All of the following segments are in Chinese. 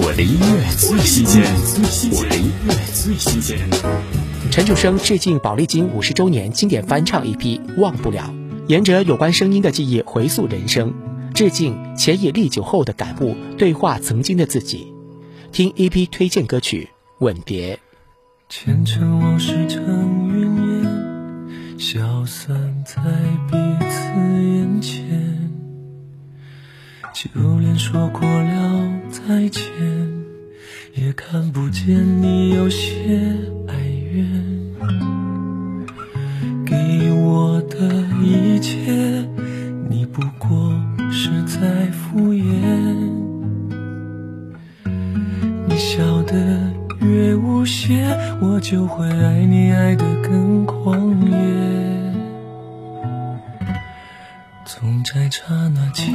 我的音乐最新鲜，我的音乐最新鲜。陈楚生致敬宝丽金五十周年经典翻唱 EP《忘不了》，沿着有关声音的记忆回溯人生，致敬且以历久后的感悟，对话曾经的自己。听 EP 推荐歌曲《吻别》。前尘往事成云烟，消散在彼此眼前。就连说过了再见，也看不见你有些哀怨。给我的一切，你不过是在敷衍。你笑得越无邪，我就会爱你爱得更狂野。总在刹那间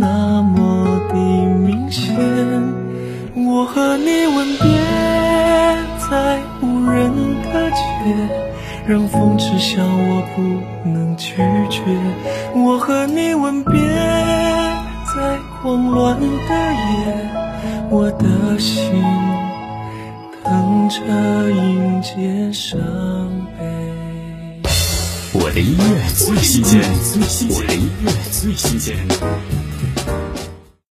那么的明显。我和你吻别在无人的街，让风痴笑我不能拒绝。我和你吻别在慌乱的夜，我的心等着迎接伤悲。我的音乐最新鲜，我的音乐最新鲜。Bye.